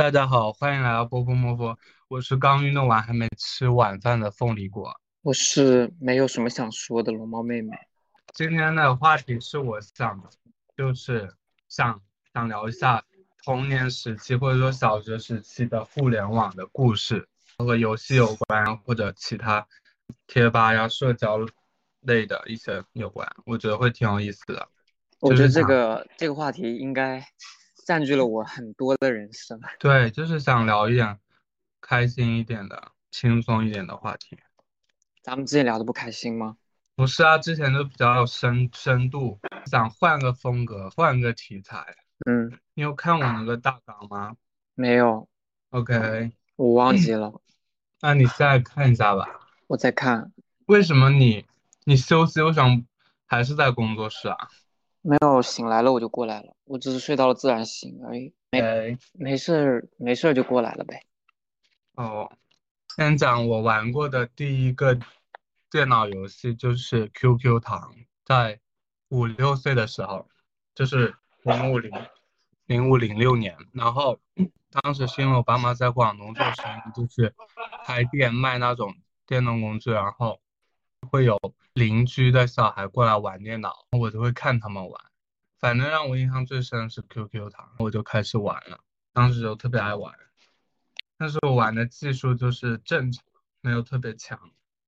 大家好，欢迎来到波波摸佛，我是刚运动完还没吃晚饭的凤梨果。我是没有什么想说的龙猫妹妹。今天的话题是我想，就是想想聊一下童年时期或者说小学时期的互联网的故事，和游戏有关或者其他贴吧呀、社交类的一些有关，我觉得会挺有意思的。我觉得这个这个话题应该占据了我很多的人生。对，就是想聊一点开心一点的、轻松一点的话题。咱们之前聊的不开心吗？不是啊，之前都比较有深深度，想换个风格，换个题材。嗯，你有看我那个大纲吗没有，？OK，我忘记了。那你现在看一下吧。我在看，为什么你你休息为什么还是在工作室啊？没有醒来了我就过来了，我只是睡到了自然醒而已。没哎，没事儿没事儿就过来了呗。哦，先讲我玩过的第一个电脑游戏就是 QQ 糖，在五六岁的时候，就是零五零零五零六年，然后当时是因为我爸妈在广东做生意，就是开店卖那种电动工具，然后会有邻居的小孩过来玩电脑，我就会看他们玩。反正让我印象最深的是 QQ 糖，我就开始玩了，当时就特别爱玩。但是我玩的技术就是正常，没有特别强。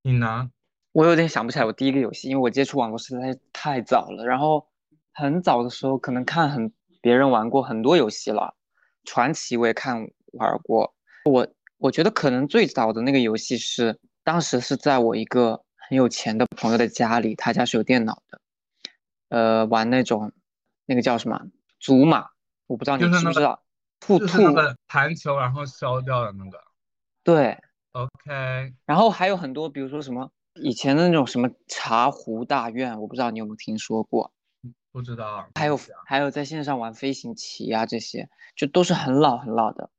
你呢？我有点想不起来我第一个游戏，因为我接触网络实在是太早了。然后很早的时候可能看很别人玩过很多游戏了，传奇我也看玩过。我我觉得可能最早的那个游戏是当时是在我一个很有钱的朋友的家里，他家是有电脑的，呃，玩那种那个叫什么祖玛，我不知道你知不知道，兔兔就是那弹球然后消掉的那个。对，OK，然后还有很多，比如说什么以前的那种什么茶壶大院，我不知道你有没有听说过。不知道。还有还有在线上玩飞行棋啊，这些就都是很老很老的，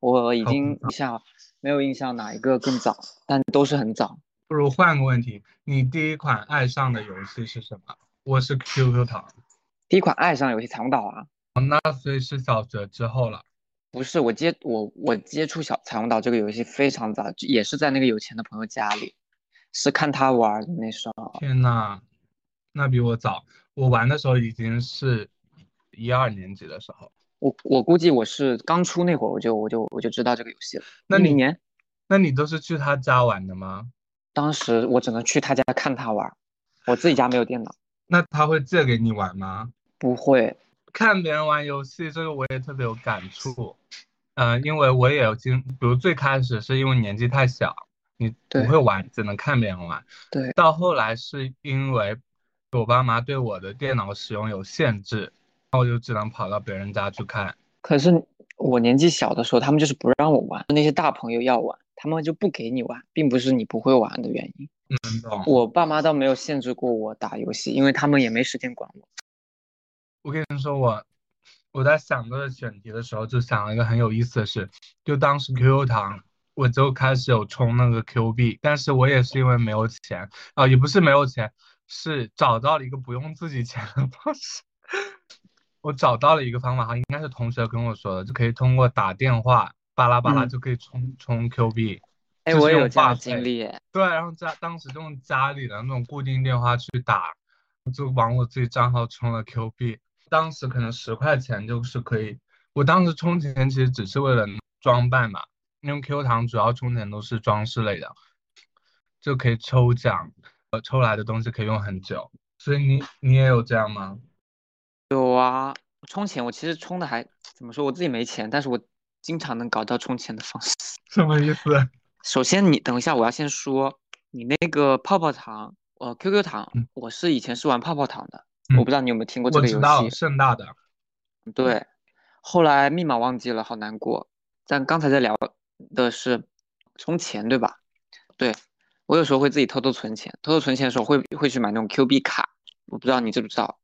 我已经一下没有印象哪一个更早，但都是很早。不如换个问题，你第一款爱上的游戏是什么？我是 QQ 糖，第一款爱上游戏彩虹岛啊，那所以是小学之后了。不是我接我我接触小彩虹岛这个游戏非常早，也是在那个有钱的朋友家里，是看他玩的那时候。天呐，那比我早。我玩的时候已经是一二年级的时候。我我估计我是刚出那会儿我就我就我就知道这个游戏了。那你年，那你都是去他家玩的吗？当时我只能去他家看他玩，我自己家没有电脑，那他会借给你玩吗？不会。看别人玩游戏，这个我也特别有感触。嗯、因为我也有经，比如最开始是因为年纪太小，你不会玩，只能看别人玩。对，到后来是因为我爸妈对我的电脑使用有限制，然后我就只能跑到别人家去看。可是我年纪小的时候，他们就是不让我玩，那些大朋友要玩，他们就不给你玩，并不是你不会玩的原因。嗯？我爸妈倒没有限制过我打游戏，因为他们也没时间管我。我跟你说，我我在想这个选题的时候，就想了一个很有意思的事，就当时 QQ 糖，我就开始有充那个 Q 币，但是我也是因为没有钱啊、也不是没有钱，是找到了一个不用自己钱的方式。我找到了一个方法，哈应该是同学跟我说的，就可以通过打电话巴拉巴拉嗯就可以充充 Q 币。哎，我有这样的经历，哎对，然后家当时就用家里的那种固定电话去打，就往我自己账号充了 Q 币，当时可能十块钱就是可以。我当时充钱其实只是为了装扮嘛，因为 Q 糖主要充钱都是装饰类的，就可以抽奖，呃，抽来的东西可以用很久。所以你你也有这样吗？有啊。充钱我其实充的还怎么说，我自己没钱，但是我经常能搞到充钱的方式。什么意思？首先，你等一下，我要先说你那个泡泡糖，呃，QQ 糖嗯，我是以前是玩泡泡糖的，嗯我不知道你有没有听过这个游我知道戏。盛大的，对，后来密码忘记了，好难过。但刚才在聊的是充钱，对吧？对，我有时候会自己偷偷存钱，偷偷存钱的时候会会去买那种 Q 币卡，我不知道你知不知道。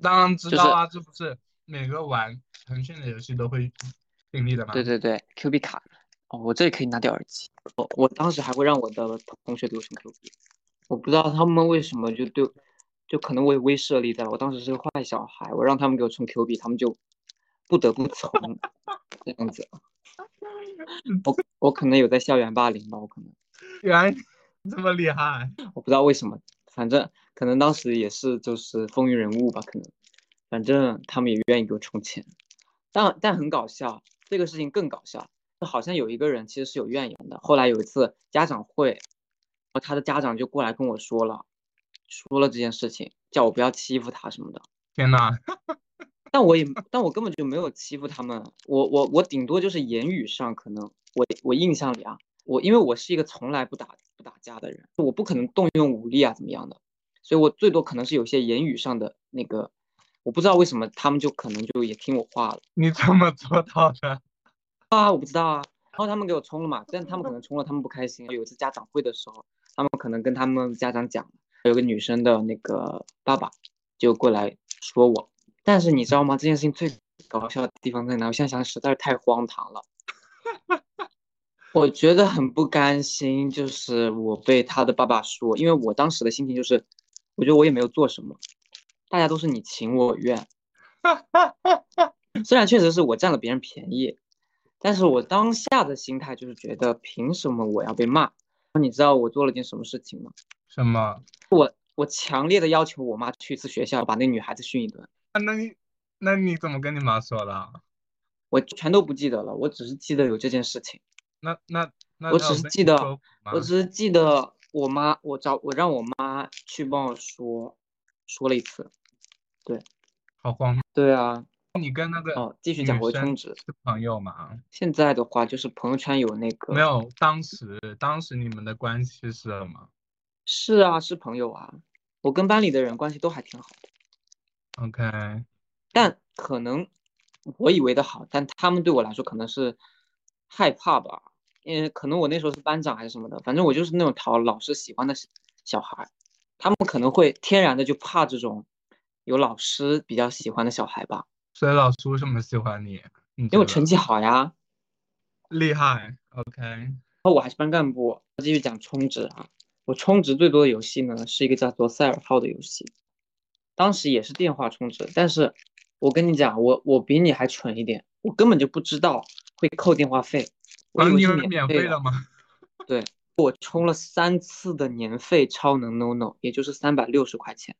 当然知就是道啊，这不是每个玩腾讯的游戏都会经历的吗？对对对，Q 币卡。哦，我这里可以拿掉耳机。我我当时还会让我的同学给我充 Q 币，我不知道他们为什么就对，就可能我有威慑力在。我当时是个坏小孩，我让他们给我充 Q 币，他们就不得不从，这样子。我我可能有在校园霸凌吧，我可能 原来 这么厉害，我不知道为什么，反正可能当时也是就是风云人物吧，可能反正他们也愿意给我充钱，但但很搞笑，这个事情更搞笑，好像有一个人其实是有怨言的，后来有一次家长会，他的家长就过来跟我说了，说了这件事情，叫我不要欺负他什么的。天呐！但我也，但我根本就没有欺负他们，我我我顶多就是言语上可能，我我印象里啊，我因为我是一个从来不打不打架的人，我不可能动用武力啊怎么样的，所以我最多可能是有些言语上的那个，我不知道为什么他们就可能就也听我话了。你怎么做到的？啊，我不知道啊。然后他们给我充了嘛，但他们可能充了，他们不开心。有一次家长会的时候，他们可能跟他们家长讲，有个女生的那个爸爸就过来说我。但是你知道吗？这件事情最搞笑的地方在哪？我现在想实在是太荒唐了，我觉得很不甘心。就是我被他的爸爸说，因为我当时的心情就是，我觉得我也没有做什么，大家都是你情我愿。虽然确实是我占了别人便宜，但是我当下的心态就是觉得，凭什么我要被骂？你知道我做了件什么事情吗？什么？我我强烈的要求我妈去一次学校，把那女孩子训一顿。啊那你那你怎么跟你妈说的？我全都不记得了，我只是记得有这件事情。那那那我只是记得，我只是记得我妈，我找我让我妈去帮我说，说了一次。对，好慌。对啊，你跟那个哦，继续讲回充值是朋友吗？现在的话就是朋友圈有那个没有，当时当时你们的关系是什么？是啊，是朋友啊，我跟班里的人关系都还挺好的。OK，但可能我以为的好，但他们对我来说可能是害怕吧，因为可能我那时候是班长还是什么的，反正我就是那种讨老师喜欢的小孩，他们可能会天然的就怕这种有老师比较喜欢的小孩吧。所以老师为什么喜欢你？因为我成绩好呀，厉害。OK，然后我还是班干部。继续讲充值啊，我充值最多的游戏呢是一个叫做赛尔号的游戏。当时也是电话充值，但是我跟你讲，我我比你还蠢一点，我根本就不知道会扣电话费，我以为是免费的吗？对，我充了三次的年费超能 NONO，也就是三百六十块钱。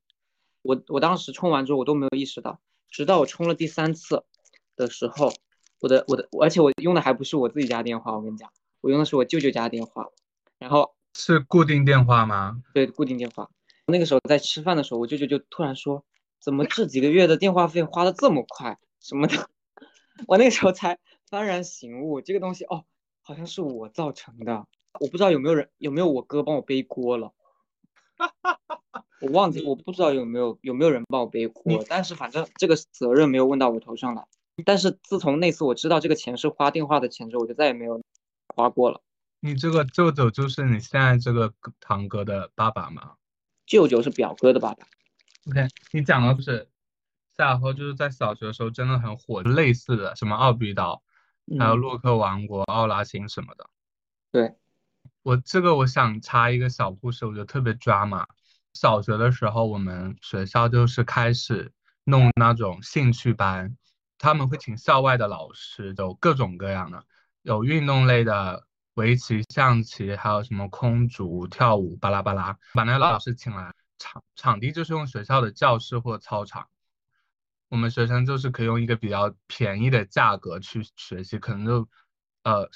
我我当时充完之后我都没有意识到，直到我充了第三次的时候，我的我的，而且我用的还不是我自己家电话，我跟你讲，我用的是我舅舅家电话，然后是固定电话吗？对，固定电话。那个时候在吃饭的时候，我舅舅就突然说：“怎么这几个月的电话费花的这么快？什么的。”我那个时候才幡然醒悟，这个东西哦，好像是我造成的。我不知道有没有人有没有我哥帮我背锅了。我忘记，我不知道有没有有没有人帮我背锅，但是反正这个责任没有问到我头上来。但是自从那次我知道这个钱是花电话的钱之后，我就再也没有花过了。你这个舅舅就是你现在这个堂哥的爸爸吗？舅舅是表哥的爸爸。OK，你讲的是赛尔号，就是在小学的时候真的很火，类似的什么奥比岛，还有洛克王国、奥拉星什么的。对，我这个我想插一个小故事，我觉得特别抓马。小学的时候，我们学校就是开始弄那种兴趣班，他们会请校外的老师，有各种各样的，有运动类的。围棋、象棋，还有什么空竹、跳舞，巴拉巴拉，把那个老师请来，场场地就是用学校的教室或操场，我们学生就是可以用一个比较便宜的价格去学习，可能就呃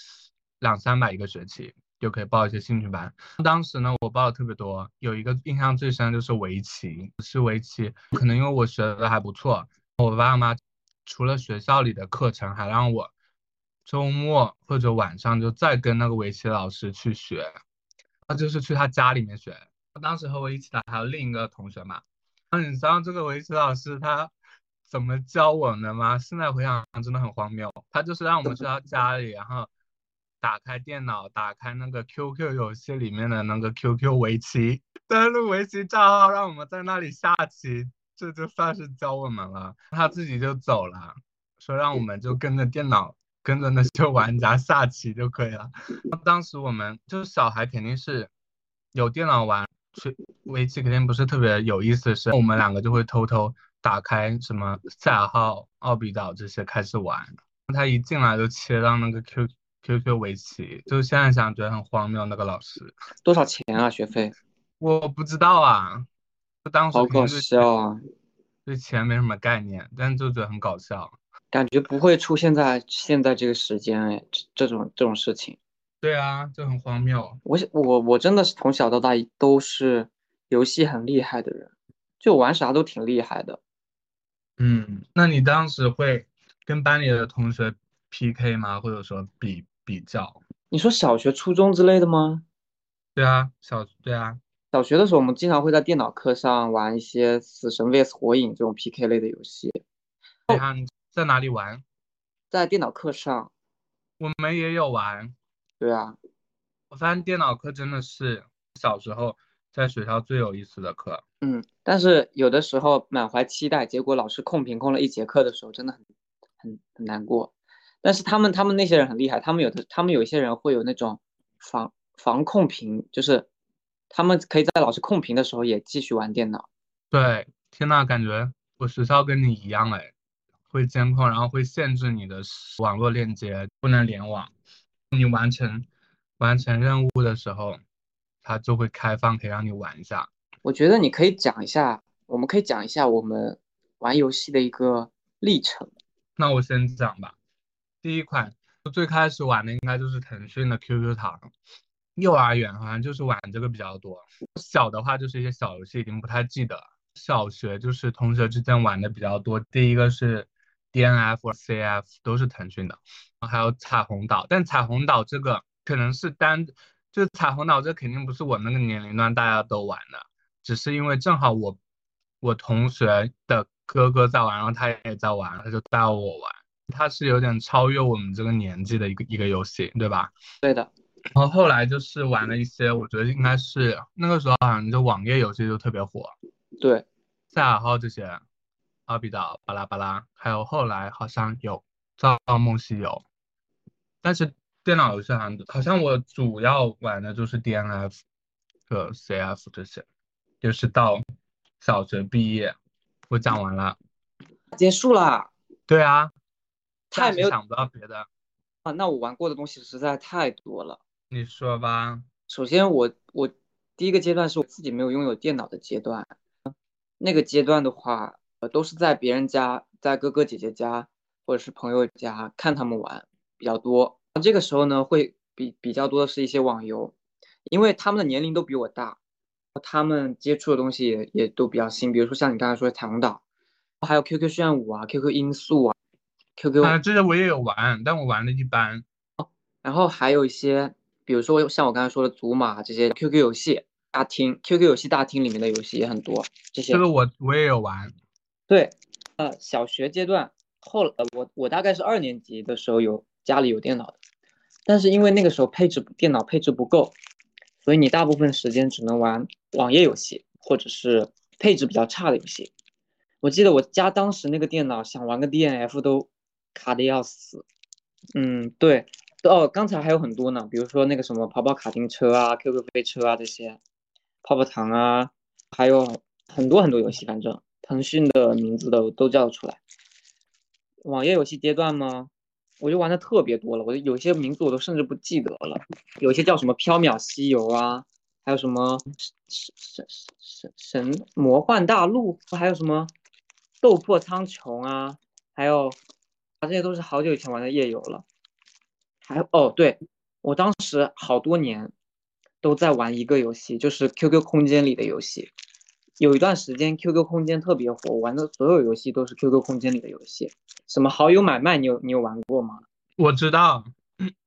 两三百一个学期就可以报一些兴趣班。当时呢，我报的特别多，有一个印象最深就是围棋，是围棋，可能因为我学的还不错，我爸妈除了学校里的课程，还让我。周末或者晚上就再跟那个围棋老师去学，那就是去他家里面学。当时和我一起的还有另一个同学嘛。那你知道这个围棋老师他怎么教我们的吗？现在回想真的很荒谬。他就是让我们去他家里，然后打开电脑，打开那个 QQ 游戏里面的那个 QQ 围棋，登录围棋账号，让我们在那里下棋，这就算是教我们了。他自己就走了，说让我们就跟着电脑。跟着那些玩家下棋就可以了。当时我们就是小孩，肯定是有电脑玩，去围棋肯定不是特别有意思的事。我们两个就会偷偷打开什么赛尔号、奥比岛这些开始玩。他一进来就切到那个 Q Q Q 围棋，就现在想觉得很荒谬。那个老师多少钱啊？学费？我不知道啊，就当时好搞笑啊！对钱没什么概念，但就觉得很搞笑。感觉不会出现在现在这个时间哎，这种这种事情。对啊，就很荒谬。我我我真的是从小到大都是游戏很厉害的人，就玩啥都挺厉害的。嗯，那你当时会跟班里的同学 PK 吗？或者说比比较？你说小学、初中之类的吗？对啊，小对啊，小学的时候我们经常会在电脑课上玩一些《死神 VS 火影》这种 PK 类的游戏。你看在哪里玩？在电脑课上。我们也有玩。对啊，我发现电脑课真的是小时候在学校最有意思的课。嗯，但是有的时候满怀期待，结果老师控屏控了一节课的时候，真的很很很难过。但是他们他们那些人很厉害，他们有的他们有一些人会有那种防防控屏，就是他们可以在老师控屏的时候也继续玩电脑。对，天呐，感觉我学校跟你一样哎，会监控，然后会限制你的网络链接，不能联网。你完成完成任务的时候，它就会开放，可以让你玩一下。我觉得你可以讲一下，我们可以讲一下我们玩游戏的一个历程。那我先讲吧。第一款最开始玩的应该就是腾讯的 QQ 糖，幼儿园好像就是玩这个比较多。小的话就是一些小游戏，已经不太记得。小学就是同学之间玩的比较多。第一个是 DNF 或 CF 都是腾讯的。还有彩虹岛，但彩虹岛这个可能是单，就彩虹岛这肯定不是我那个年龄段大家都玩的，只是因为正好我我同学的哥哥在玩，然后他也在玩，他就带我玩，他是有点超越我们这个年纪的一个一个游戏，对吧？对的。然后后来就是玩了一些，我觉得应该是那个时候好像就网页游戏就特别火，对，赛尔号这些，阿比岛巴拉巴拉，还有后来好像有造梦西游。但是电脑游戏好像好像我主要玩的就是 DNF 和 CF 这些，就是到小学毕业，我讲完了，结束了。对啊，太没有想不到别的啊。那我玩过的东西实在太多了。你说吧。首先我我第一个阶段是我自己没有拥有电脑的阶段，那个阶段的话，呃，都是在别人家，在哥哥姐姐家或者是朋友家看他们玩。比较多，这个时候呢，会比比较多的是一些网游，因为他们的年龄都比我大，他们接触的东西也也都比较新，比如说像你刚才说的彩虹岛，还有 QQ 炫舞啊，QQ 音速啊，QQ 啊，这些我也有玩，但我玩的一般。然后还有一些，比如说像我刚才说的祖玛这些 QQ 游戏大厅，QQ 游戏大厅里面的游戏也很多，这些。这个我我也有玩。对，呃，小学阶段后，呃，我我大概是二年级的时候有。家里有电脑的，但是因为那个时候配置电脑配置不够，所以你大部分时间只能玩网页游戏或者是配置比较差的游戏。我记得我家当时那个电脑想玩个 DNF 都卡的要死。嗯，对，哦，刚才还有很多呢，比如说那个什么跑跑卡丁车啊、QQ 飞车啊这些，泡泡糖啊，还有很多很多游戏，反正腾讯的名字都都叫出来。网页游戏阶段吗？我就玩的特别多了，我有些名字我都甚至不记得了，有些叫什么缥缈西游啊，还有什么神神神神魔幻大陆，还有什么斗破苍穹啊，还有这些都是好久以前玩的夜游了。还有哦，对我当时好多年都在玩一个游戏，就是 QQ 空间里的游戏。有一段时间 QQ 空间特别火，玩的所有游戏都是 QQ 空间里的游戏。什么好友买卖，你有你有玩过吗？我知道，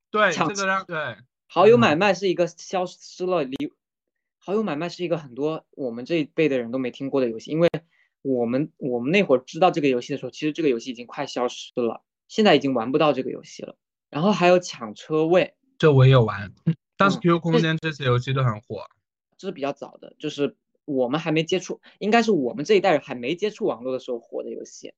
对这个让对好友买卖是一个消失了，离好友买卖是一个很多我们这一辈的人都没听过的游戏，因为我们我们那会儿知道这个游戏的时候，其实这个游戏已经快消失了，现在已经玩不到这个游戏了。然后还有抢车位，这我也有玩，当时 QQ 空间这些游戏都很火，这是比较早的，就是。我们还没接触，应该是我们这一代人还没接触网络的时候火的游戏，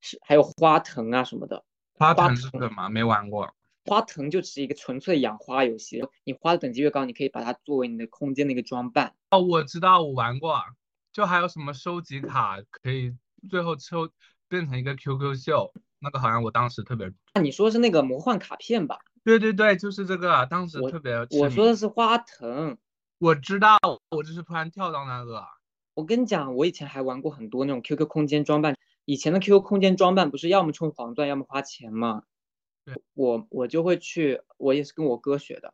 是还有花藤啊什么的。花藤是什么？没玩过。花藤就是一个纯粹养花游戏，你花的等级越高，你可以把它作为你的空间的一个装扮。哦，我知道，我玩过。就还有什么收集卡，可以最后抽变成一个 QQ 秀。那个好像我当时特别，那你说是那个魔幻卡片吧？对对对，就是这个啊，当时我特别痴我说的是花藤。我知道，我就是突然跳到那个，我跟你讲，我以前还玩过很多那种 QQ 空间装扮。以前的 QQ 空间装扮不是要么充黄钻，要么花钱吗？对我我就会去，我也是跟我哥学的，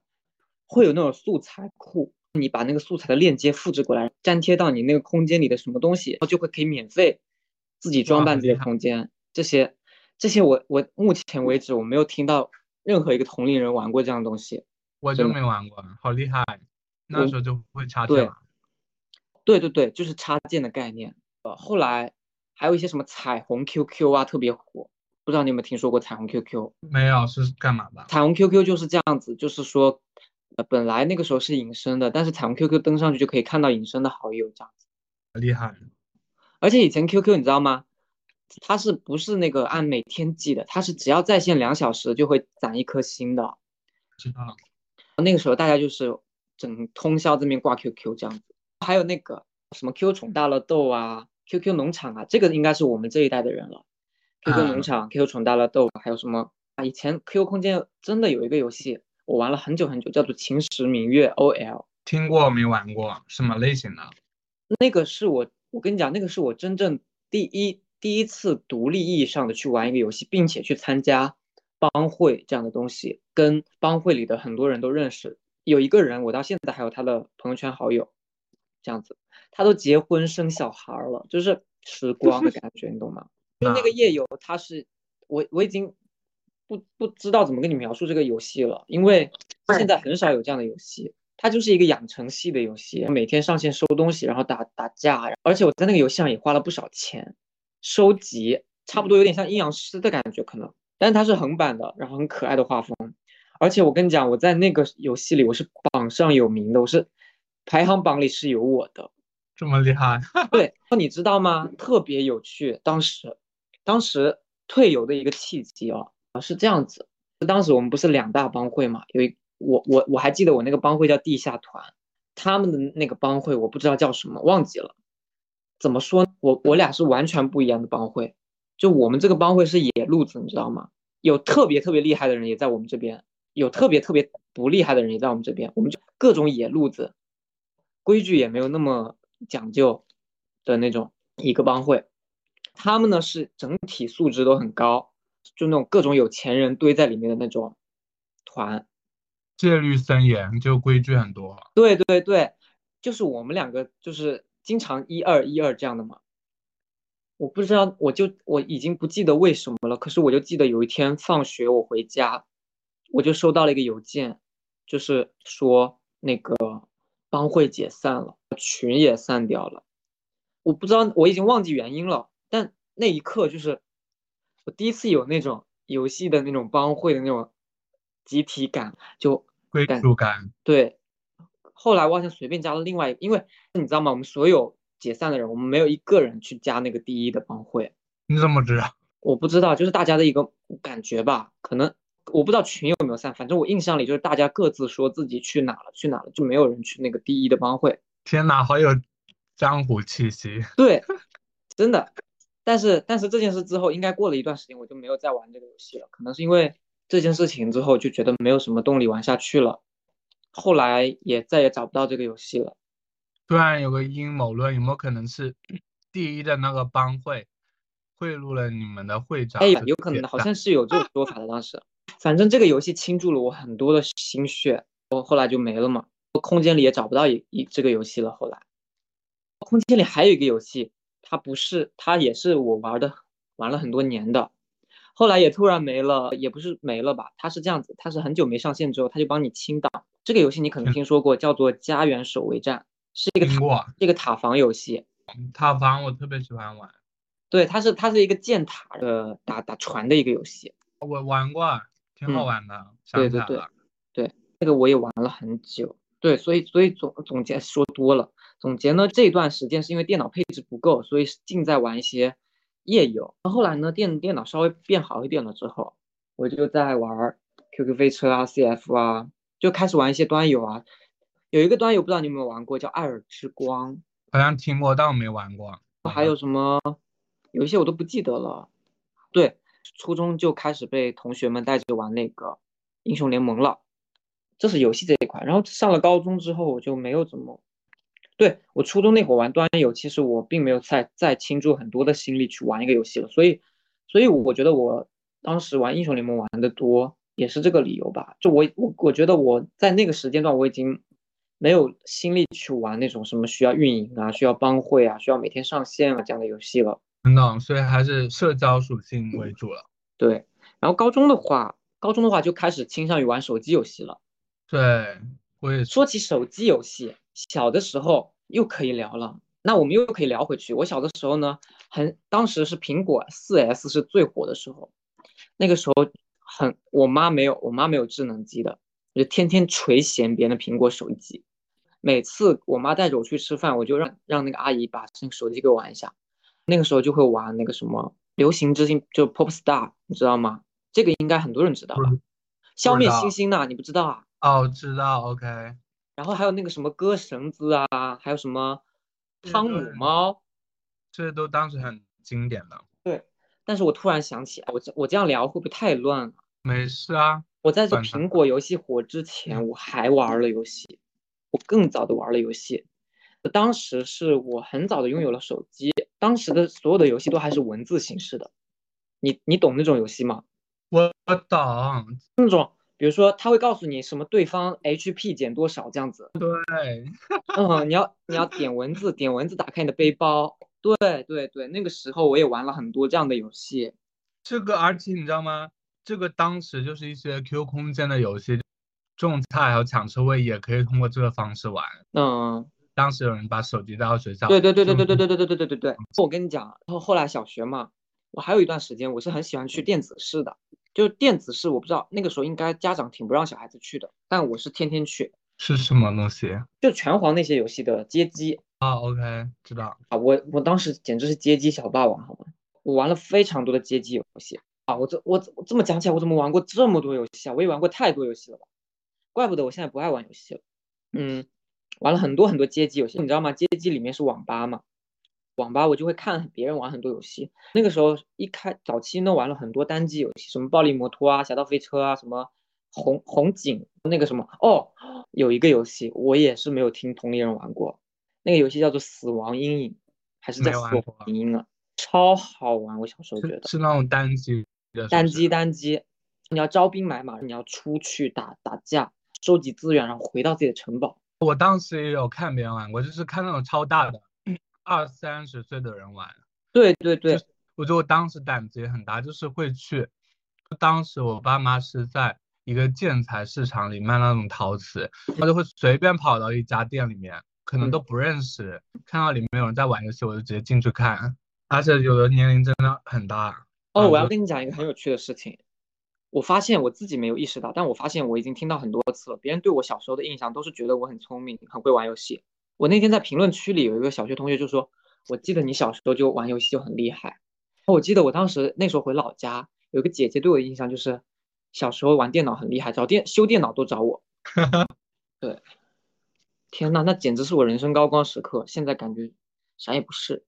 会有那种素材库，你把那个素材的链接复制过来，粘贴到你那个空间里的什么东西，然后就会可以免费自己装扮这个哇好厉害空间。这些这些我我目前为止我没有听到任何一个同龄人玩过这样的东西。我就真没玩过，好厉害，那我时候就会插对件嘛，对对对，就是插件的概念。呃，后来还有一些什么彩虹 QQ 啊，特别火，不知道你有没有听说过彩虹 QQ？没有是干嘛的？彩虹 QQ 就是这样子，就是说，呃，本来那个时候是隐身的，但是彩虹 QQ 登上去就可以看到隐身的好友这样子。厉害，而且以前 QQ 你知道吗？它是不是那个按每天计的？它是只要在线两小时就会攒一颗星的。知道，那个时候大家就是整通宵这边挂 QQ 这样子，还有那个什么 QQ 宠大乐豆啊、QQ 农场啊，这个应该是我们这一代的人了。QQ 啊农场、QQ 宠大乐豆，还有什么啊？以前 QQ 空间真的有一个游戏，我玩了很久很久，叫做《秦时明月 OL》。听过没玩过，什么类型的？那个是我，我跟你讲，那个是我真正第一第一次独立意义上的去玩一个游戏，并且去参加帮会这样的东西，跟帮会里的很多人都认识。有一个人，我到现在还有他的朋友圈好友，这样子，他都结婚生小孩了，就是时光的感觉，你懂吗？就那个夜游，他是我我已经不不知道怎么跟你描述这个游戏了，因为现在很少有这样的游戏。它就是一个养成系的游戏，每天上线收东西，然后打打架，而且我在那个游戏上也花了不少钱，收集差不多有点像阴阳师的感觉可能，但是它是横版的，然后很可爱的画风，而且我跟你讲，我在那个游戏里我是榜上有名的，我是排行榜里是有我的，这么厉害？对，你知道吗？特别有趣，当时当时退游的一个契机哦，是这样子，当时我们不是两大帮会嘛，有一。我我我还记得我那个帮会叫地下团，他们的那个帮会我不知道叫什么，忘记了。怎么说？我我俩是完全不一样的帮会。就我们这个帮会是野路子，你知道吗？有特别特别厉害的人也在我们这边，有特别特别不厉害的人也在我们这边。我们就各种野路子，规矩也没有那么讲究的那种一个帮会。他们呢是整体素质都很高，就那种各种有钱人堆在里面的那种团。戒律森严，就规矩很多。对对对，就是我们两个就是经常一二一二这样的嘛。我不知道，我就我已经不记得为什么了。可是我就记得有一天放学我回家，我就收到了一个邮件，就是说那个帮会解散了，群也散掉了。我不知道，我已经忘记原因了。但那一刻就是我第一次有那种游戏的那种帮会的那种集体感，就归属感。对，后来我好像随便加了另外一个，因为你知道吗？我们所有解散的人，我们没有一个人去加那个第一的帮会。你怎么知道？我不知道，就是大家的一个感觉吧。可能我不知道群有没有散，反正我印象里就是大家各自说自己去哪了，去哪了，就没有人去那个第一的帮会。天哪，好有江湖气息。对，真的。但是但是这件事之后，应该过了一段时间，我就没有再玩这个游戏了。可能是因为这件事情之后，就觉得没有什么动力玩下去了。后来也再也找不到这个游戏了。突然有个阴谋论，有没有可能是 第一的那个帮会贿赂了你们的会长？哎，有可能的，好像是有这种说法的。当时，反正这个游戏倾注了我很多的心血，我后来就没了嘛。空间里也找不到一一这个游戏了。后来，空间里还有一个游戏，它不是，它也是我玩的，玩了很多年的。后来也突然没了，也不是没了吧？它是这样子，它是很久没上线之后，它就帮你清档。这个游戏你可能听说过，叫做《家园守卫战》，是一个听过这个塔防游戏。塔防我特别喜欢玩，对，它是它是一个建塔的打打船的一个游戏。我玩过，挺好玩的。嗯对对对对，这个我也玩了很久。对，所以所以总总结说多了，总结呢这段时间是因为电脑配置不够，所以尽在玩一些页游。后来呢电电脑稍微变好一点了之后，我就在玩 QQ 飞车啊、CF 啊，就开始玩一些端游啊。有一个端游不知道你有没有玩过，叫《艾尔之光》，好像听过，但我没玩过。还有什么？有一些我都不记得了。对，初中就开始被同学们带着玩那个英雄联盟了，这是游戏这一块。然后上了高中之后，我就没有怎么，对我初中那会儿玩端游，其实我并没有再再倾注很多的心力去玩一个游戏了。所以，所以我觉得我当时玩英雄联盟玩的多，也是这个理由吧。就我我我觉得我在那个时间段我已经没有心力去玩那种什么需要运营啊、需要帮会啊、需要每天上线啊这样的游戏了。等等，所以还是社交属性为主了。对，然后高中的话，高中的话就开始倾向于玩手机游戏了。对，我也说起手机游戏，小的时候又可以聊了。那我们又可以聊回去。我小的时候呢，很当时是苹果四 S 是最火的时候，那个时候很，我妈没有，我妈没有智能机的，我就天天垂涎别人的苹果手机。每次我妈带着我去吃饭，我就让让那个阿姨把那个手机给我玩一下。那个时候就会玩那个什么流行之星，就 Pop Star，你知道吗？这个应该很多人知道吧？消灭星星呢？你不知道啊？哦，知道，OK。然后还有那个什么割绳子啊，还有什么汤姆猫，这些都当时很经典的。对，但是我突然想起，我我这样聊会不会太乱了？没事啊。我在做苹果游戏火之前，我还玩了游戏，我更早的玩了游戏。当时是我很早的拥有了手机，当时的所有的游戏都还是文字形式的。你你懂那种游戏吗？我懂，那种比如说他会告诉你什么对方 HP 减多少这样子。对，嗯，你要你要点文字，点文字打开你的背包。对对对，那个时候我也玩了很多这样的游戏。这个而且你知道吗？这个当时就是一些 Q 空间的游戏，种菜还有抢车位也可以通过这个方式玩。嗯。当时有人把手机带到学校。对对对对对对对对对对对对对。我跟你讲，然后后来小学嘛，我还有一段时间我是很喜欢去电子室的，就是电子是，我不知道那个时候应该家长挺不让小孩子去的，但我是天天去。是什么东西？就拳皇那些游戏的街机。啊，OK，知道。啊，我我当时简直是街机小霸王，好吗？我玩了非常多的街机游戏啊，我这我我这么讲起来，我怎么玩过这么多游戏啊？我也玩过太多游戏了吧？怪不得我现在不爱玩游戏了。嗯。玩了很多很多街机游戏，你知道吗？街机里面是网吧嘛，网吧我就会看别人玩很多游戏。那个时候一开早期呢，玩了很多单机游戏，什么暴力摩托啊、侠盗飞车啊，什么红红警那个什么哦，有一个游戏我也是没有听同龄人玩过，那个游戏叫做《死亡阴影》，还是叫《死亡阴影》啊？超好玩，我小时候觉得是那种单机，单机单机，你要招兵买马，你要出去打打架，收集资源，然后回到自己的城堡。我当时也有看别人玩过，就是看那种超大的二三十岁的人玩。对对对，我觉得我当时胆子也很大，就是会去。当时我爸妈是在一个建材市场里卖那种陶瓷，他就会随便跑到一家店里面，可能都不认识，看到里面有人在玩游戏，我就直接进去看。而且有的年龄真的很大。哦，我要跟你讲一个很有趣的事情。我发现我自己没有意识到，但我发现我已经听到很多次了。别人对我小时候的印象都是觉得我很聪明，很会玩游戏。我那天在评论区里有一个小学同学就说：“我记得你小时候就玩游戏就很厉害。”我记得我当时那时候回老家，有个姐姐对我的印象就是小时候玩电脑很厉害，找电修电脑都找我。对，天呐，那简直是我人生高光时刻。现在感觉啥也不是。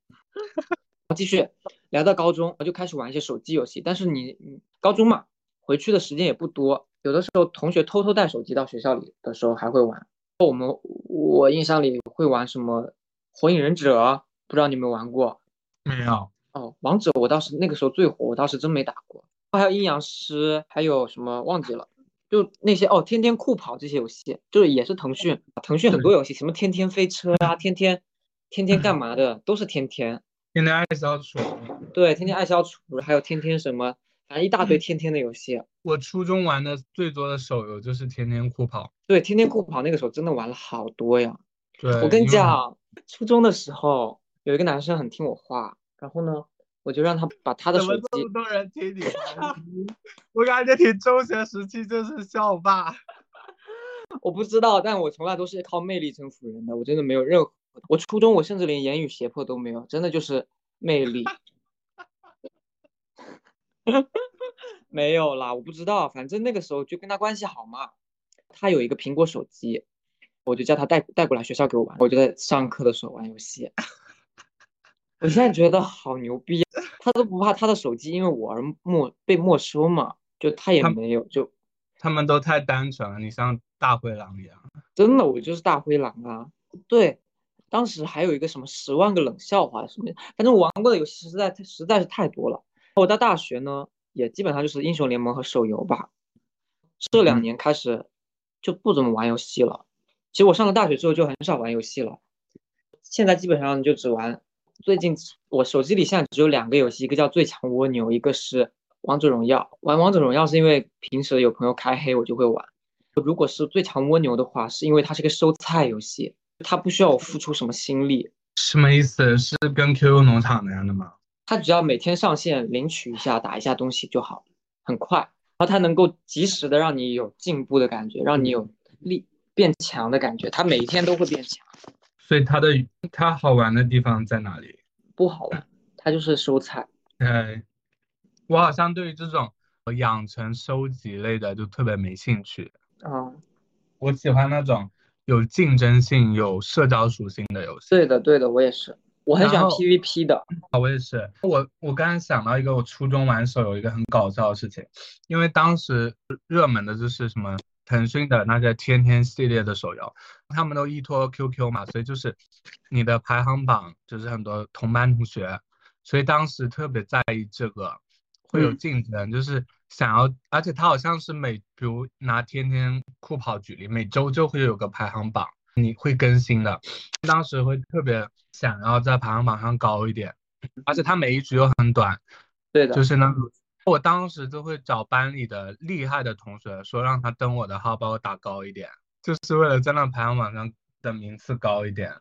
继续聊到高中，我就开始玩一些手机游戏。但是你，你高中嘛。回去的时间也不多，有的时候同学偷偷带手机到学校里的时候还会玩。我们我印象里会玩什么《火影忍者》，不知道你有没有玩过？没有。哦，王者我倒是那个时候最火，我倒是真没打过。还有阴阳师，还有什么忘记了？就那些哦，天天酷跑这些游戏，就是也是腾讯，腾讯很多游戏，什么天天飞车啊，天天天天干嘛的，都是天天。天天爱消除。对，天天爱消除，还有天天什么？反正一大堆天天的游戏。我初中玩的最多的手游就是天天酷跑。对，天天酷跑那个时候真的玩了好多呀。对，我跟你讲，初中的时候有一个男生很听我话，然后呢，我就让他把他的手机。这么多人听你话？我感觉你中学时期就是校霸。我不知道，但我从来都是靠魅力征服人的，我真的没有任何。我初中我甚至连言语胁迫都没有，真的就是魅力。没有啦，我不知道，反正那个时候就跟他关系好嘛。他有一个苹果手机，我就叫他带带过来学校给我玩。我就在上课的时候玩游戏。我现在觉得好牛逼，他都不怕他的手机因为我而没被没收嘛，就他也没有，就他们都太单纯了，你像大灰狼一样。真的我就是大灰狼啊。对，当时还有一个什么十万个冷笑话什么的，反正我玩过的游戏实在实在是太多了。我到大学呢，也基本上就是英雄联盟和手游吧。这两嗯年开始就不怎么玩游戏了。其实我上了大学之后就很少玩游戏了，现在基本上就只玩。最近我手机里现在只有两个游戏，一个叫《最强蜗牛》，一个是《王者荣耀》。玩王者荣耀是因为平时有朋友开黑，我就会玩。如果是《最强蜗牛》的话，是因为它是个收菜游戏，它不需要我付出什么心力，什么意思？是跟 QQ 农场那样的吗？它只要每天上线领取一下，打一下东西就好，很快。然后它能够及时的让你有进步的感觉，让你有力变强的感觉，它每一天都会变强。所以它的它好玩的地方在哪里？不好玩，它就是收菜。呃，我好像对于这种养成收集类的就特别没兴趣。嗯，我喜欢那种有竞争性、有社交属性的游戏。对的，对的，我也是，我很喜欢 PVP 的啊。我也是，我我刚才想到一个我初中玩手游一个很搞笑的事情，因为当时热门的就是什么腾讯的那些天天系列的手游，他们都依托 QQ 嘛，所以就是你的排行榜就是很多同班同学，所以当时特别在意这个，会有嗯竞争，就是想要，而且他好像是每，比如拿天天酷跑举例，每周就会有个排行榜，你会更新的，当时会特别想要在排行榜上高一点，而且它每一局又很短，对的，就是那种，我当时就会找班里的厉害的同学说让他登我的号，把我打高一点，就是为了在那排行榜上的名次高一点。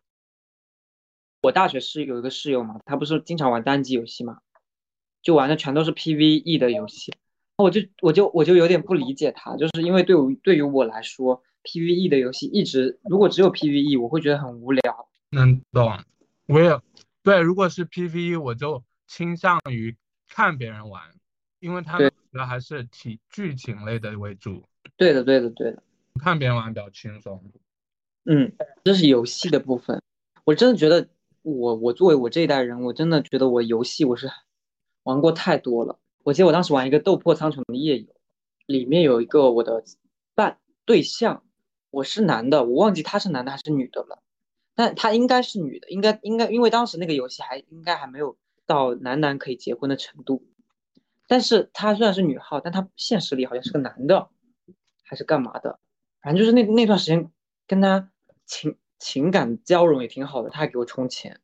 我大学室有一个室友嘛，他不是经常玩单机游戏嘛，就玩的全都是 PVE 的游戏，我就我就我就有点不理解他，就是因为对我对于我来说，PVE 的游戏一直如果只有 PVE，我会觉得很无聊。能懂，我也对，如果是 PVE，我就倾向于看别人玩，因为他主要还是体剧情类的为主，对的，对的，对的，看别人玩比较轻松。嗯，这是游戏的部分。我真的觉得我我作为我这一代人，我真的觉得我游戏我是玩过太多了。我记得我当时玩一个《斗破苍穹》的夜游，里面有一个我的伴对象，我是男的，我忘记他是男的还是女的了，但他应该是女的，应该应该因为当时那个游戏还应该还没有到男男可以结婚的程度。但是他虽然是女号，但他现实里好像是个男的，还是干嘛的？反正就是那那段时间跟他情情感交融也挺好的，他还给我充钱，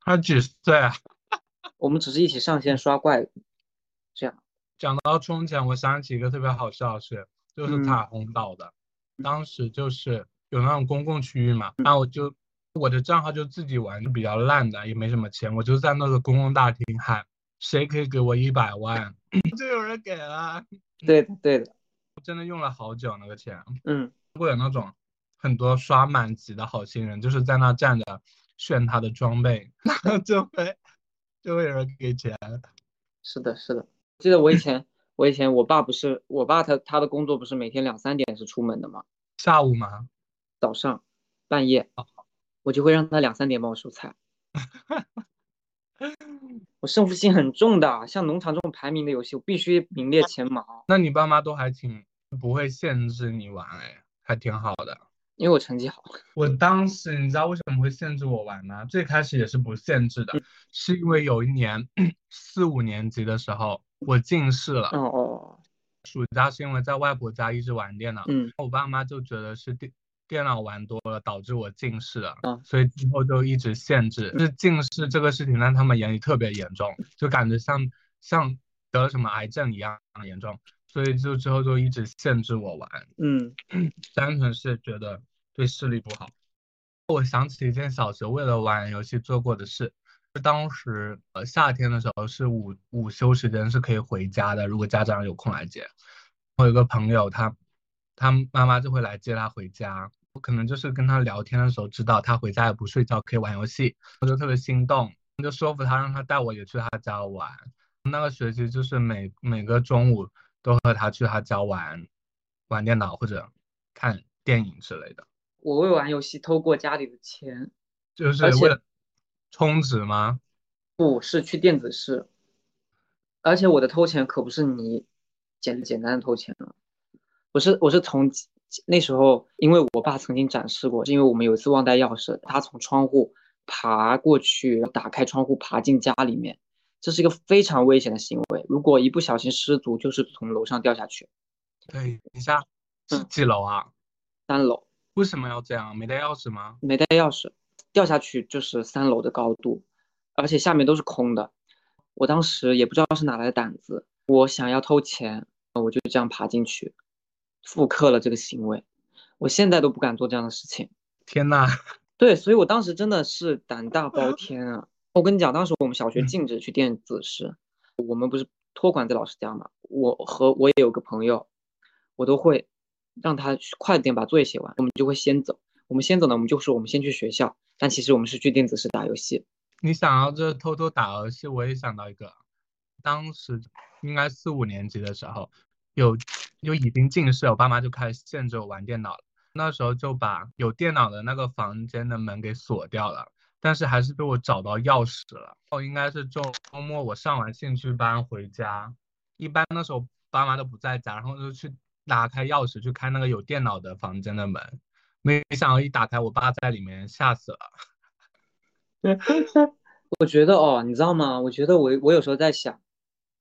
他几岁啊？我们只是一起上线刷怪，这样。讲到充钱，我想起一个特别好笑的事，就是嗯彩虹岛的，当时就是有那种公共区域嘛，然后我就我的账号就自己玩，就比较烂的，也没什么钱，我就在那个公共大厅喊，谁可以给我一百万，就有人给了，对的，对的，真的用了好久那个钱，嗯，会有那种很多刷满级的好心人，就是在那站着炫他的装备，然后就会就会有人给钱，是的，是的。记得我以前，我以前我爸不是，我爸他他的工作不是每天两三点是出门的吗？下午吗，早上、半夜，我就会让他两三点帮我收菜。我胜负心很重的，像农场这种排名的游戏，我必须名列前茅，那你爸妈都还挺不会限制你玩，哎，还挺好的。因为我成绩好。我当时你知道为什么会限制我玩吗？最开始也是不限制的，是因为有一年 四五年级的时候我近视了，哦哦，暑假是因为在外婆家一直玩电脑，嗯，我爸妈就觉得是电电脑玩多了导致我近视了，嗯所以之后就一直限制。就是近视这个事情在他们眼里特别严重，就感觉像像得了什么癌症一样严重，所以就之后就一直限制我玩。嗯单纯是觉得对视力不好。我想起一件小学为了玩游戏做过的事，就当时呃夏天的时候是午午休时间是可以回家的，如果家长有空来接。我有个朋友他他妈妈就会来接他回家，我可能就是跟他聊天的时候知道他回家也不睡觉可以玩游戏，我就特别心动，就说服他让他带我也去他家玩。那个学期就是每每个中午都和他去他家玩玩电脑或者看电影之类的，我为玩游戏偷过家里的钱，就是为了充值吗？不是去电子室，而且我的偷钱可不是你简简单的偷钱了，我是我是从那时候，因为我爸曾经展示过，是因为我们有一次忘带钥匙，他从窗户爬过去，打开窗户爬进家里面，这是一个非常危险的行为，如果一不小心失足，就是从楼上掉下去。对等一下，是几楼啊？三楼。为什么要这样？没带钥匙吗？没带钥匙，掉下去就是三楼的高度，而且下面都是空的。我当时也不知道是哪来的胆子，我想要偷钱，我就这样爬进去，复刻了这个行为。我现在都不敢做这样的事情。天呐，对，所以我当时真的是胆大包 天啊！我跟你讲，当时我们小学禁止去电子室，我们不是托管在老师家嘛，我和我也有个朋友，我都会。让他快点把作业写完，我们就会先走。我们先走呢，我们就说我们先去学校，但其实我们是去电子室打游戏。你想要这偷偷打游戏，我也想到一个，当时应该四五年级的时候，有就已经近视，我爸妈就开始限制我玩电脑了。那时候就把有电脑的那个房间的门给锁掉了，但是还是被我找到钥匙了。哦，应该是周周末我上完兴趣班回家，一般那时候爸妈都不在家，然后就去。打开钥匙去开那个有电脑的房间的门，没想到一打开，我爸在里面，吓死了。我觉得哦，你知道吗？我觉得我我有时候在想，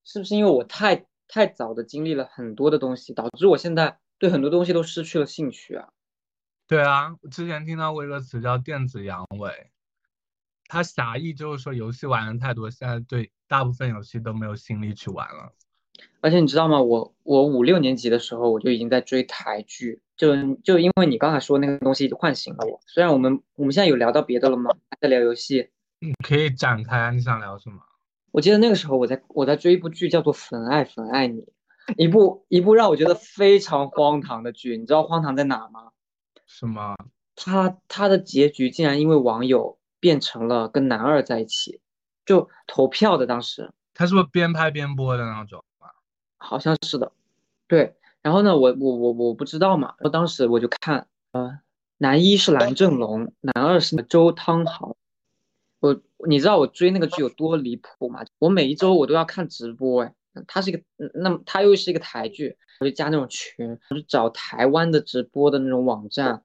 是不是因为我太太早的经历了很多的东西，导致我现在对很多东西都失去了兴趣啊？对啊，我之前听到过一个词叫电子阳痿，它狭义就是说游戏玩的太多，现在对大部分游戏都没有心力去玩了。而且你知道吗？我我五六年级的时候我就已经在追台剧，就就因为你刚才说那个东西唤醒了我。虽然我们我们现在有聊到别的了吗？还在聊游戏？你可以展开，你想聊什么？我记得那个时候我在我在追一部剧，叫做《粉爱粉爱你》，一部一部让我觉得非常荒唐的剧。你知道荒唐在哪吗？什么？他他的结局竟然因为网友变成了跟男二在一起，就投票的当时。他是不是边拍边播的那种？好像是的，对。然后呢，我我我我不知道嘛。我当时我就看，呃，男一是蓝正龙，男二是周汤豪。我你知道我追那个剧有多离谱吗？我每一周我都要看直播，哎，他是一个，那他又是一个台剧，我就加那种群，我就找台湾的直播的那种网站。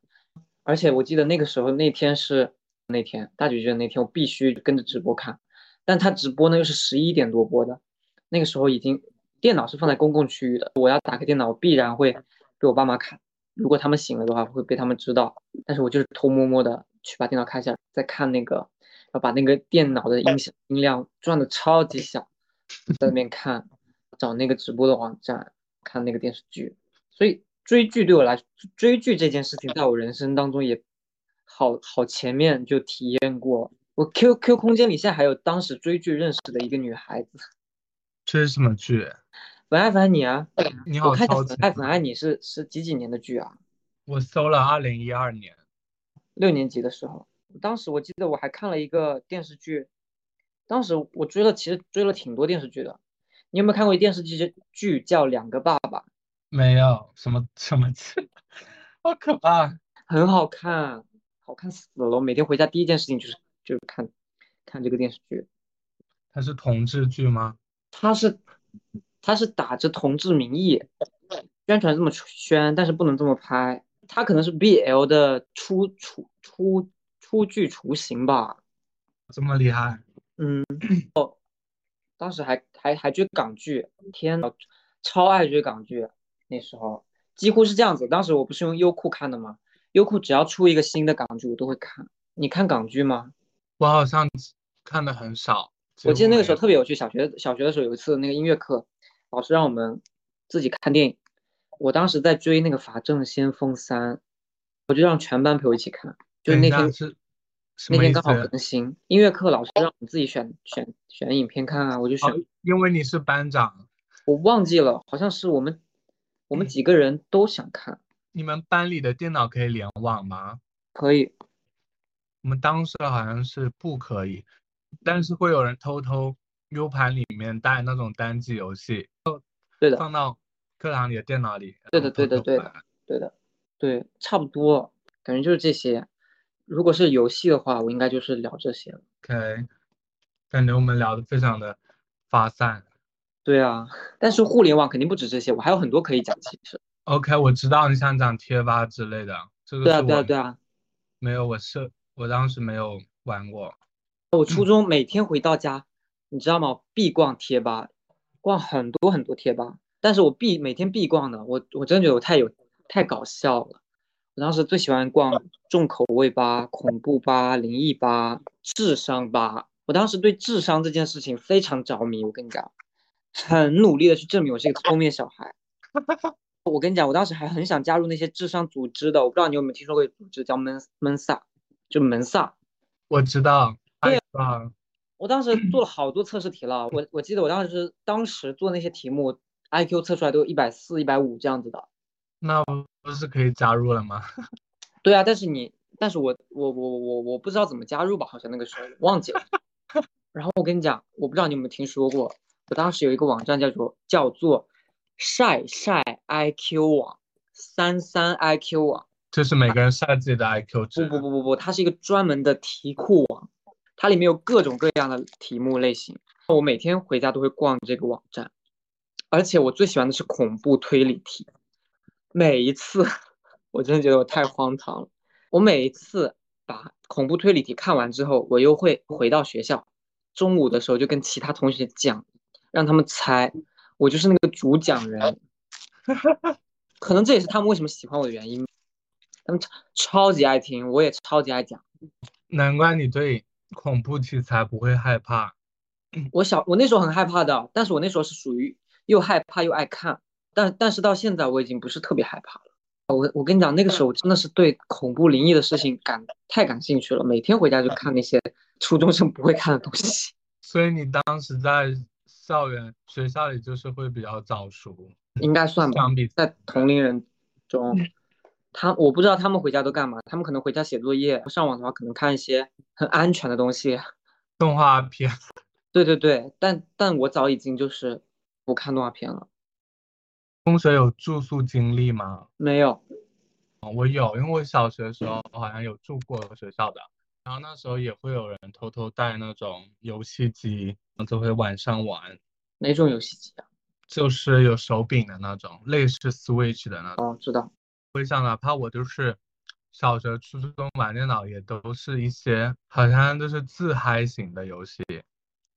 而且我记得那个时候那天是那天大结局的那天，我必须跟着直播看。但他直播呢又是十一点多播的，那个时候已经。电脑是放在公共区域的，我要打开电脑，必然会被我爸妈看。如果他们醒了的话，会被他们知道。但是我就是偷摸摸的去把电脑开下，再看那个，要把那个电脑的音响音量转的超级小，在那边看，找那个直播的网站看那个电视剧。所以追剧对我来说，追剧这件事情在我人生当中也好好前面就体验过。我 QQ 空间里现在还有当时追剧认识的一个女孩子。这是什么剧？粉爱粉爱你啊！你好，看粉爱粉爱你是是几几年的剧啊？我搜了二零一二年，六年级的时候。当时我记得我还看了一个电视剧，当时我追了，其实追了挺多电视剧的。你有没有看过一电视剧剧叫《两个爸爸》？没有，什么什么剧？好可怕！很好看，好看死了！我每天回家第一件事情就是就是看看这个电视剧。它是同志剧吗？他是，他是打着同志名义宣传这么宣，但是不能这么拍。他可能是 BL 的初初初初具雏形吧。这么厉害？嗯。哦，当时还还还追港剧，天呐，超爱追港剧。那时候几乎是这样子。当时我不是用优酷看的吗？优酷只要出一个新的港剧，我都会看。你看港剧吗？我好像看的很少。我记得那个时候特别有趣，小学小学的时候有一次那个音乐课，老师让我们自己看电影。我当时在追那个《法证先锋三》，我就让全班陪我一起看。就是那天是那天刚好更新，音乐课老师让我们自己选选选影片看啊，我就选。因为你是班长。我忘记了，好像是我们我们几个人都想看。你们班里的电脑可以联网吗？可以。我们当时好像是不可以。但是会有人偷偷 U 盘里面带那种单机游戏，对的，放到课堂里的电脑里。对的，对的，对的，对的，对，差不多，感觉就是这些。如果是游戏的话，我应该就是聊这些了。OK，感觉我们聊的非常的发散。对啊，但是互联网肯定不止这些，我还有很多可以讲。其实，OK，我知道你想讲贴吧之类的，这个对啊，对啊，对啊。没有，我是我当时没有玩过。我初中每天回到家，你知道吗？必逛贴吧，逛很多很多贴吧。但是我必每天必逛的，我我真的觉得我太有太搞笑了。我当时最喜欢逛重口味吧、恐怖吧、灵异吧、智商吧。我当时对智商这件事情非常着迷，我跟你讲，很努力的去证明我是一个聪明小孩。我跟你讲，我当时还很想加入那些智商组织的，我不知道你有没有听说过组织叫门门萨，就门萨。我知道，对啊，我当时 做了好多测试题了，我我记得我当时当时做那些题目，IQ 测出来都有一百四、一百五这样子的。那不是可以加入了吗？对啊，但是你，但是我我我我我不知道怎么加入吧，好像那个时候忘记了。然后我跟你讲，我不知道你有没有听说过，我当时有一个网站叫做叫做晒晒 IQ 网，三三 IQ 网。就是每个人晒自己的 IQ 不。不不不不，它是一个专门的题库网，它里面有各种各样的题目类型。我每天回家都会逛这个网站，而且我最喜欢的是恐怖推理题。每一次，我真的觉得我太荒唐了。我每一次把恐怖推理题看完之后，我又会回到学校，中午的时候就跟其他同学讲，让他们猜，我就是那个主讲人。可能这也是他们为什么喜欢我的原因。他们超超级爱听，我也超级爱讲。难怪你对恐怖题材不会害怕。我小我那时候很害怕的，但是我那时候是属于又害怕又爱看，但但是到现在我已经不是特别害怕了。我我跟你讲，那个时候我真的是对恐怖灵异的事情感太感兴趣了，每天回家就看那些初中生不会看的东西。所以你当时在校园学校里就是会比较早熟，应该算吧，相比在同龄人中，他我不知道他们回家都干嘛，他们可能回家写作业，上网的话可能看一些很安全的东西。动画片。对对对，但但我早已经就是不看动画片了，中学有住宿经历吗？没有。我有，因为我小学的时候好像有住过学校的，然后那时候也会有人偷偷带那种游戏机，就会晚上玩，哪种游戏机啊？就是有手柄的那种，类似 Switch 的那种。哦，知道。我想哪怕我就是小学、初中玩电脑，也都是一些好像都是自嗨型的游戏，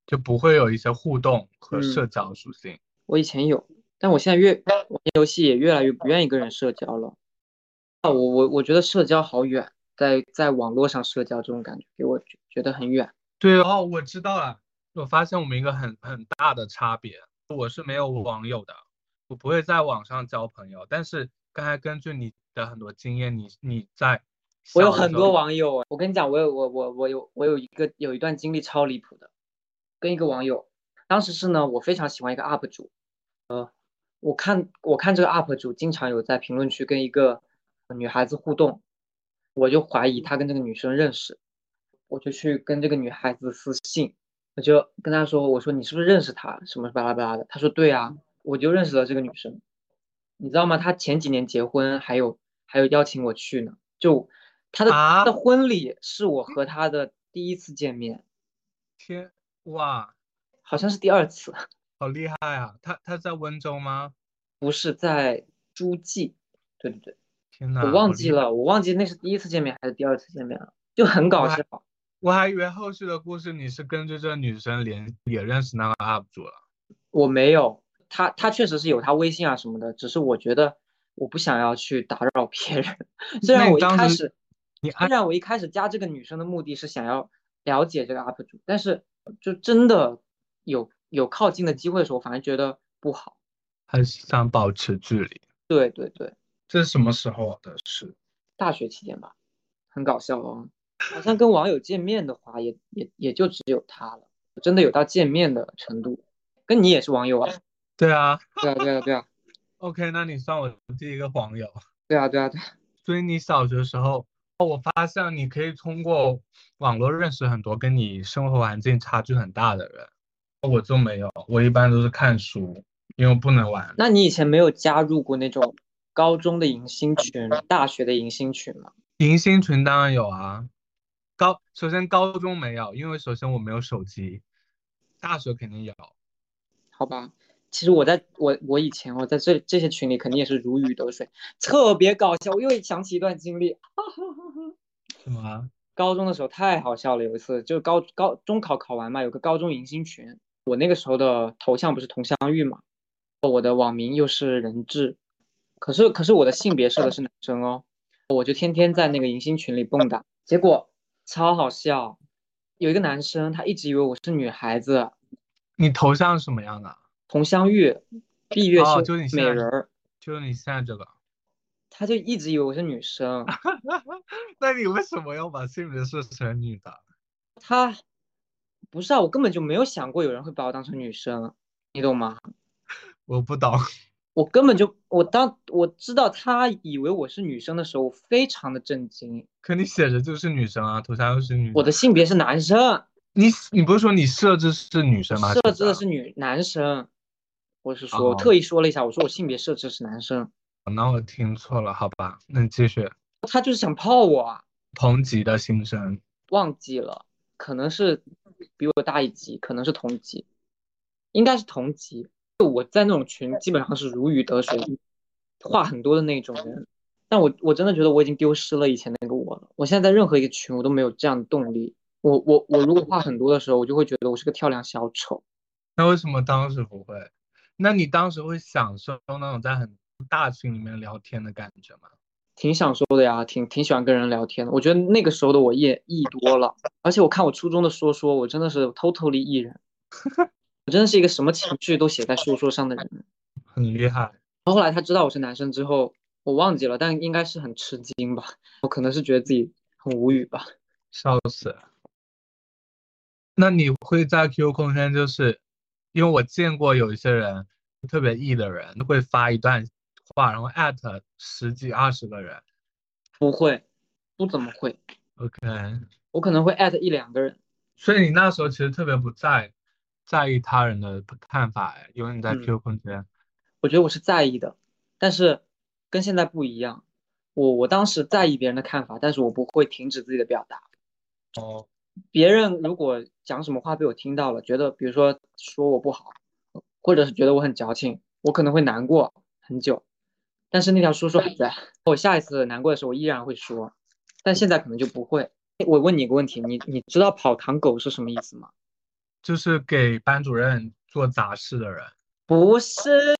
就不会有一些互动和嗯社交属性。我以前有，但我现在越玩游戏也越来越不愿意跟人社交了。啊，我我我觉得社交好远，在在网络上社交这种感觉给我觉觉得很远。对哦，我知道了，我发现我们一个很很大的差别，我是没有网友的，我不会在网上交朋友，但是刚才根据你的很多经验，你你在我有很多网友啊，我跟你讲，我有我我我有我有一个有一段经历超离谱的，跟一个网友，当时是呢，我非常喜欢一个 UP 主，呃，我看我看这个 UP 主经常有在评论区跟一个女孩子互动，我就怀疑他跟这个女生认识，我就去跟这个女孩子私信，我就跟她说，我说你是不是认识她，什么巴拉巴拉的，她说对啊，我就认识了这个女生，你知道吗？他前几年结婚，还有还有邀请我去呢，就他的啊她的婚礼是我和他的第一次见面，天哇，好像是第二次，好厉害啊！他他在温州吗？不是在诸暨，对对对，天呐，我忘记了，我忘记那是第一次见面还是第二次见面了，就很搞笑。我还以为后续的故事你是跟着这个女生连也认识那个 UP 主了。我没有，他他确实是有他微信啊什么的，只是我觉得我不想要去打扰别人。虽然我一开始，你虽然我一开始加这个女生的目的是想要了解这个 UP 主，但是就真的有有靠近的机会的时候，反而觉得不好。还是想保持距离？对对对，这是什么时候的事？大学期间吧，很搞笑哦。好像跟网友见面的话，也也也就只有他了，真的有到见面的程度。跟你也是网友啊？对啊 对啊对啊对啊，OK，那你算我第一个网友。对啊对啊对啊。所以你小学的时候，哦我发现你可以通过网络认识很多跟你生活环境差距很大的人，我就没有，我一般都是看书，因为我不能玩。那你以前没有加入过那种高中的迎新群、大学的迎新群吗？迎新群当然有啊，高首先高中没有，因为首先我没有手机，大学肯定有。好吧，其实我在我我以前我在这这些群里肯定也是如鱼得水，特别搞笑。我又想起一段经历，什么？高中的时候太好笑了。有一次就高高中考考完嘛，有个高中迎新群，我那个时候的头像不是佟湘玉嘛，我的网名又是人质，可是可是我的性别设的是男生哦，我就天天在那个迎新群里蹦跶，结果超好笑，有一个男生他一直以为我是女孩子。你头像是什么样的？佟湘玉，闭月哦，羞美人儿，就是你现在这个。他就一直以为我是女生，那你为什么要把性别设成女的？他不是啊，我根本就没有想过有人会把我当成女生，你懂吗？我不懂。我根本就我当我知道他以为我是女生的时候，我非常的震惊。可你写着就是女生啊，头像又是女我的性别是男生，你你不是说你设置是女生吗？设置的是女男生，我是说特意说了一下，我说我性别设置是男生，在那我听错了，好吧？那你继续。他就是想泡我啊，同级的新生，忘记了，可能是比我大一级，可能是同级，应该是同级。我在那种群基本上是如鱼得水，话很多的那种人。但我我真的觉得我已经丢失了以前那个我了。我现在在任何一个群，我都没有这样的动力。我我我如果话很多的时候，我就会觉得我是个跳梁小丑。那为什么当时不会？那你当时会享受那种在很大群里面聊天的感觉吗？挺享受的呀，挺挺喜欢跟人聊天的。我觉得那个时候的我也艺多了，而且我看我初中的说说，我真的是 totally E 人，我真的是一个什么情绪都写在说说上的人。很厉害。后来他知道我是男生之后，我忘记了，但应该是很吃惊吧。我可能是觉得自己很无语吧。笑死！那你会在 QQ 空间，就是因为我见过有一些人特别 E 的人，会发一段话，然后艾特十几二十个人。不会，不怎么会。OK，我可能会艾特一两个人。所以你那时候其实特别不在在意他人的看法，哎，因为你在嗯 QQ 空间。我觉得我是在意的，但是跟现在不一样。我我当时在意别人的看法，但是我不会停止自己的表达。哦，别人如果讲什么话被我听到了，觉得比如说说我不好，或者是觉得我很矫情，我可能会难过很久。但是那条说说还在，我下一次难过的时候，我依然会说，但现在可能就不会。我问你一个问题，你你知道跑堂狗是什么意思吗？就是给班主任做杂事的人。不是，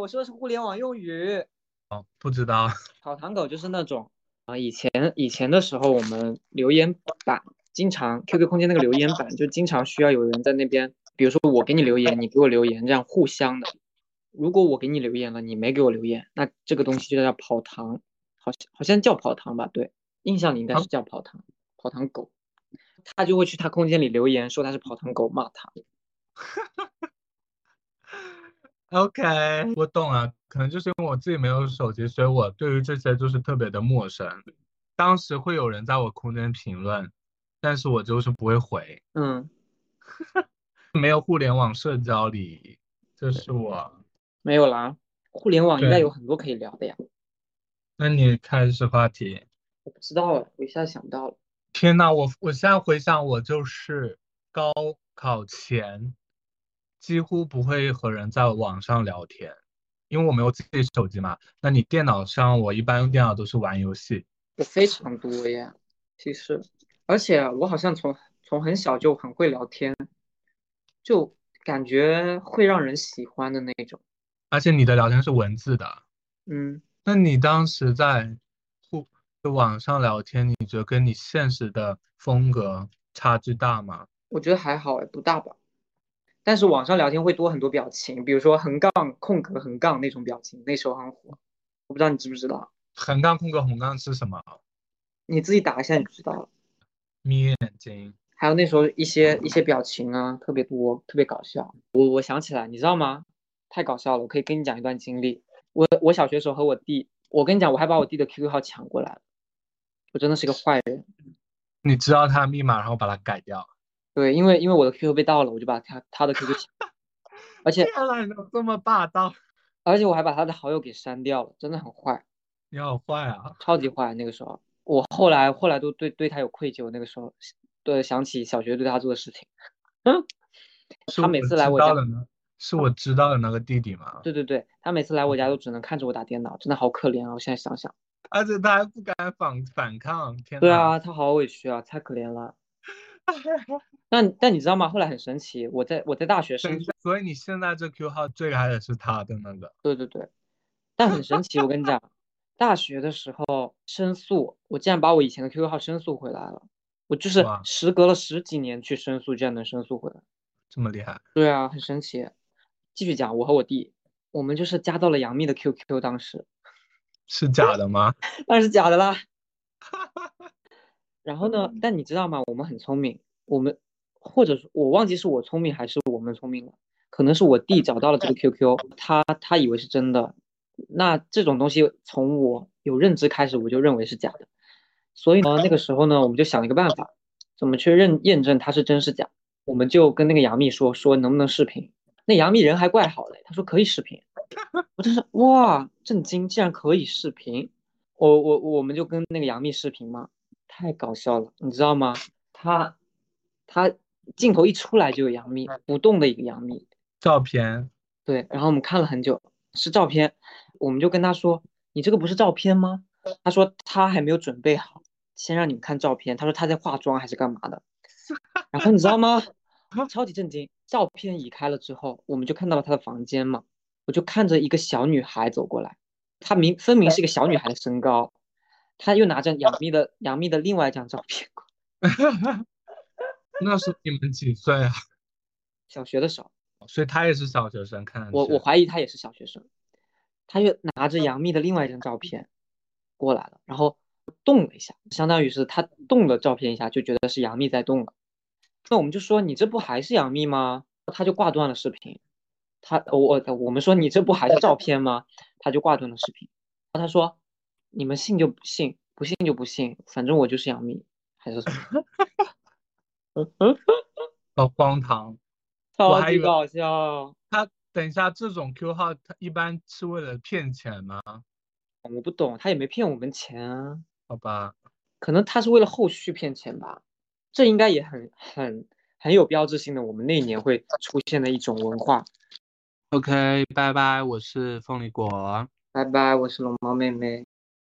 我说的是互联网用语。哦，不知道。跑堂狗就是那种啊、以前以前的时候，我们留言板经常 QQ 空间那个留言板就经常需要有人在那边，比如说我给你留言，你给我留言，这样互相的。如果我给你留言了，你没给我留言，那这个东西就叫跑堂，好像好像叫跑堂吧？对，印象里应该是叫跑堂，跑堂狗。他就会去他空间里留言，说他是跑堂狗，骂他。OK，我懂了，可能就是因为我自己没有手机，所以我对于这些就是特别的陌生。当时会有人在我空间评论，但是我就是不会回，嗯，没有互联网社交礼仪，这是我。没有啦，互联网应该有很多可以聊的呀。那你开始话题。我不知道哎，我一下想不到了。天呐，我我现在回想，我就是高考前几乎不会和人在网上聊天，因为我没有自己手机嘛。那你电脑上，我一般用电脑都是玩游戏。我非常多呀，其实，而且我好像从从很小就很会聊天，就感觉会让人喜欢的那种。而且你的聊天是文字的，嗯，那你当时在互网上聊天，你觉得跟你现实的风格差距大吗？我觉得还好哎，不大吧。但是网上聊天会多很多表情，比如说横杠、空格、横杠那种表情，那时候很火。我不知道你知不知道，横杠空格横杠是什么？你自己打一下你就知道了。眯眼睛。还有那时候一些一些表情啊，特别多，特别搞笑。我我想起来，你知道吗？太搞笑了，我可以跟你讲一段经历。我我小学时候和我弟，我跟你讲，我还把我弟的 QQ 号抢过来了，我真的是个坏人。你知道他的密码，然后把它改掉。对，因为因为我的 QQ 被盗了，我就把他他的 QQ 抢，而且天呐，你怎么这么霸道？而且我还把他的好友给删掉了，真的很坏，你好坏啊！超级坏。那个时候，我后来后来都对对他有愧疚。那个时候，对想起小学对他做的事情，嗯，他每次来我家是我知道的呢，是我知道的那个弟弟吗？对对对，他每次来我家都只能看着我打电脑，真的好可怜啊！我现在想想，而且他还不敢反反抗，天呐。对啊，他好委屈啊，太可怜了。但但你知道吗？后来很神奇，我在我在大学申诉，所以你现在这 Q 号最开始是他的那个。对对对，但很神奇，我跟你讲，大学的时候申诉，我竟然把我以前的 QQ 号申诉回来了。我就是时隔了十几年去申诉，居然能申诉回来。这么厉害，对啊，很神奇。继续讲，我和我弟，我们就是加到了杨幂的 QQ，当时是假的吗？当然是假的啦。然后呢？但你知道吗？我们很聪明，我们或者说我忘记是我聪明还是我们聪明了，可能是我弟找到了这个 QQ，他他以为是真的。那这种东西从我有认知开始，我就认为是假的。所以呢，那个时候呢，我们就想了一个办法，怎么去认验证它是真是假？我们就跟那个杨幂说，说能不能视频？那杨幂人还怪好嘞，她说可以视频。我真是哇，震惊，竟然可以视频！我我我们就跟那个杨幂视频嘛，太搞笑了，你知道吗？她她镜头一出来就有杨幂，不动的一个杨幂，照片对，然后我们看了很久，是照片，我们就跟她说，你这个不是照片吗？她说她还没有准备好，先让你们看照片。他说他在化妆还是干嘛的？然后你知道吗？超级震惊！照片移开了之后，我们就看到了他的房间嘛，我就看着一个小女孩走过来，她明分明是一个小女孩的身高，她又拿着杨幂的杨幂的另外一张照片 那是你们几岁啊？小学的时候，所以他也是小学生，看。我我怀疑她也是小学生，她又拿着杨幂的另外一张照片过来了，然后动了一下，相当于是他动了照片一下，就觉得是杨幂在动了。那我们就说你这不还是杨幂吗？他就挂断了视频。他我我我们说你这不还是照片吗？他就挂断了视频。他说你们信就不信，不信就不信，反正我就是杨幂，还是什么？好荒唐！超级搞笑。他等一下，这种 Q 号他一般是为了骗钱吗？我不懂，他也没骗我们钱啊，好吧，可能他是为了后续骗钱吧。这应该也很很很有标志性的，我们那一年会出现的一种文化。OK，拜拜，我是凤梨果。拜拜，我是龙猫妹妹。